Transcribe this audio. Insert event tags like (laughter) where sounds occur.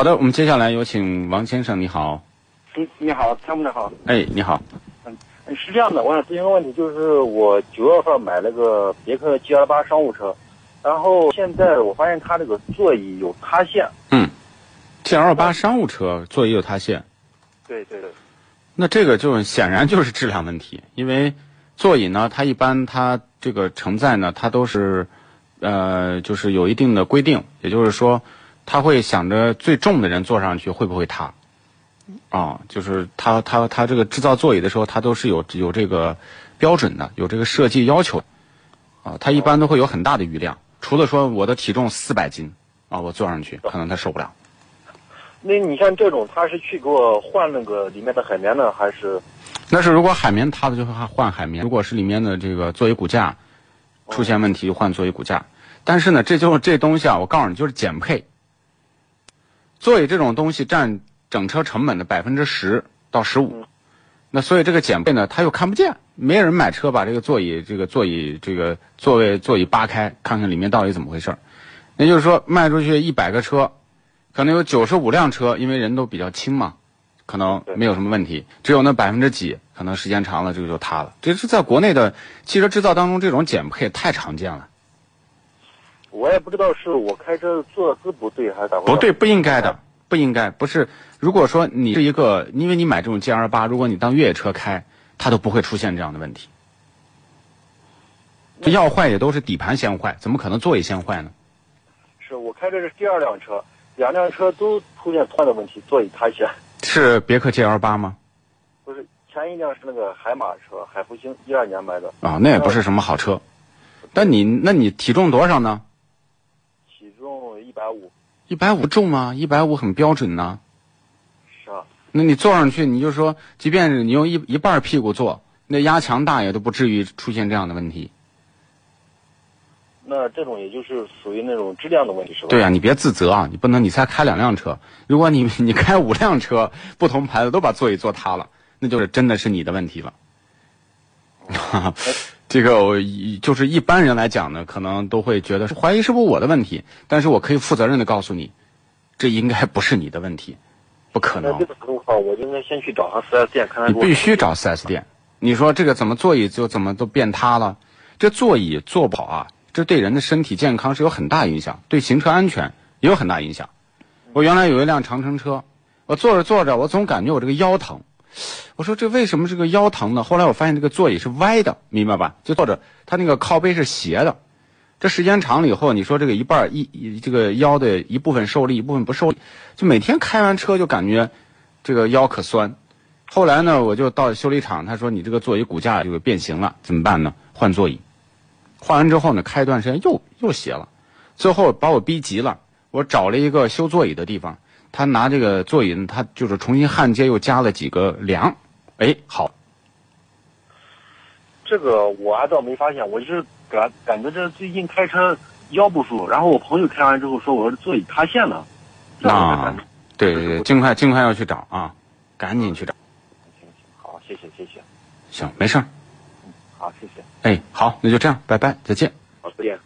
好的，我们接下来有请王先生，你好。你你好，参谋长好。哎，你好。嗯，是这样的，我想咨询个问题，就是我九月份买了个别克 G L 八商务车，然后现在我发现它这个座椅有塌陷。嗯，G L 八商务车座椅有塌陷。对对对。那这个就显然就是质量问题，因为座椅呢，它一般它这个承载呢，它都是呃，就是有一定的规定，也就是说，他会想着最重的人坐上去会不会塌。啊，就是他他他这个制造座椅的时候，他都是有有这个标准的，有这个设计要求。啊，他一般都会有很大的余量，除了说我的体重四百斤，啊，我坐上去可能他受不了。那你像这种，他是去给我换那个里面的海绵呢，还是？那是如果海绵塌了就会换海绵，如果是里面的这个座椅骨架出现问题就换座椅骨架。但是呢，这就是这东西啊，我告诉你就是减配。座椅这种东西占。整车成本的百分之十到十五，那所以这个减配呢，他又看不见，没人买车把这个座椅、这个座椅、这个座位、座椅扒开，看看里面到底怎么回事儿。也就是说，卖出去一百个车，可能有九十五辆车，因为人都比较轻嘛，可能没有什么问题。只有那百分之几，可能时间长了这个就塌了。这是在国内的汽车制造当中，这种减配太常见了。我也不知道是我开车坐姿不对还是咋回事。不对，不应该的。不应该，不是。如果说你是一个，因为你买这种 G L 八，如果你当越野车开，它都不会出现这样的问题。这要坏也都是底盘先坏，怎么可能座椅先坏呢？是我开的是第二辆车，两辆车都出现同样的问题，座椅塌陷。是别克 G L 八吗？不是，前一辆是那个海马车，海福星，一二年买的。啊，那也不是什么好车。但你，那你体重多少呢？体重一百五。一百五重吗？一百五很标准呢。是啊。那你坐上去，你就说，即便是你用一一半屁股坐，那压强大也都不至于出现这样的问题。那这种也就是属于那种质量的问题，是吧？对啊，你别自责啊！你不能，你才开两辆车，如果你 (laughs) 你开五辆车，不同牌子都把座椅坐塌了，那就是真的是你的问题了。这个我就是一般人来讲呢，可能都会觉得是怀疑是不是我的问题，但是我可以负责任的告诉你，这应该不是你的问题，不可能。那这个情况，我应该先去找上四 S 店看看。你必须找四 S 店。你说这个怎么座椅就怎么都变塌了？这座椅坐不好啊，这对人的身体健康是有很大影响，对行车安全也有很大影响。我原来有一辆长城车，我坐着坐着，我总感觉我这个腰疼。我说这为什么这个腰疼呢？后来我发现这个座椅是歪的，明白吧？就坐着，它那个靠背是斜的。这时间长了以后，你说这个一半一这个腰的一部分受力，一部分不受力，就每天开完车就感觉这个腰可酸。后来呢，我就到修理厂，他说你这个座椅骨架就变形了，怎么办呢？换座椅。换完之后呢，开一段时间又又斜了，最后把我逼急了，我找了一个修座椅的地方。他拿这个座椅，他就是重新焊接，又加了几个梁，哎，好。这个我还倒没发现，我就是感感觉这最近开车腰不舒服，然后我朋友开完之后说，我说座椅塌陷了。啊，对对对，尽快尽快要去找啊，赶紧去找。行行，好，谢谢谢谢。行，没事儿。嗯，好，谢谢。哎，好，那就这样，拜拜，再见。好，再见。